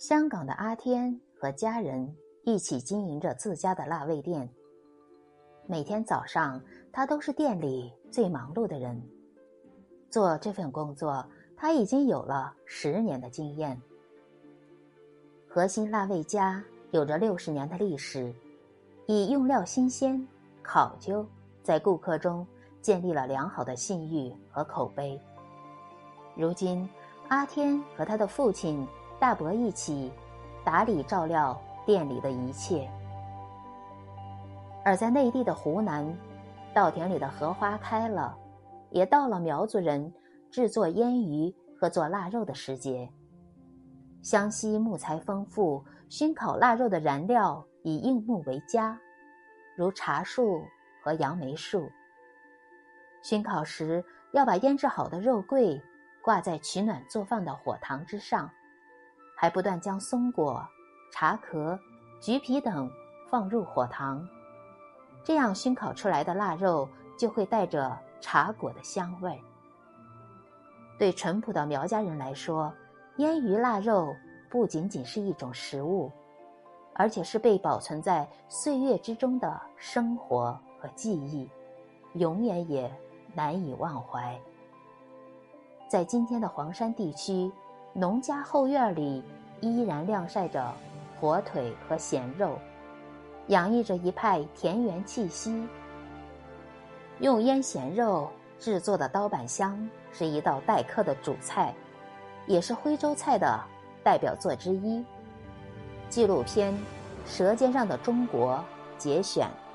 香港的阿天和家人一起经营着自家的腊味店。每天早上，他都是店里最忙碌的人。做这份工作，他已经有了十年的经验。核心腊味家有着六十年的历史，以用料新鲜、考究，在顾客中建立了良好的信誉和口碑。如今，阿天和他的父亲大伯一起打理照料店里的一切。而在内地的湖南，稻田里的荷花开了，也到了苗族人制作腌鱼和做腊肉的时节。湘西木材丰富，熏烤腊肉的燃料以硬木为佳，如茶树和杨梅树。熏烤时要把腌制好的肉桂挂在取暖做饭的火塘之上，还不断将松果、茶壳、橘皮等放入火塘。这样熏烤出来的腊肉就会带着茶果的香味。对淳朴的苗家人来说，腌鱼腊肉不仅仅是一种食物，而且是被保存在岁月之中的生活和记忆，永远也难以忘怀。在今天的黄山地区，农家后院里依然晾晒着火腿和咸肉。洋溢着一派田园气息。用腌咸肉制作的刀板香是一道待客的主菜，也是徽州菜的代表作之一。纪录片《舌尖上的中国》节选。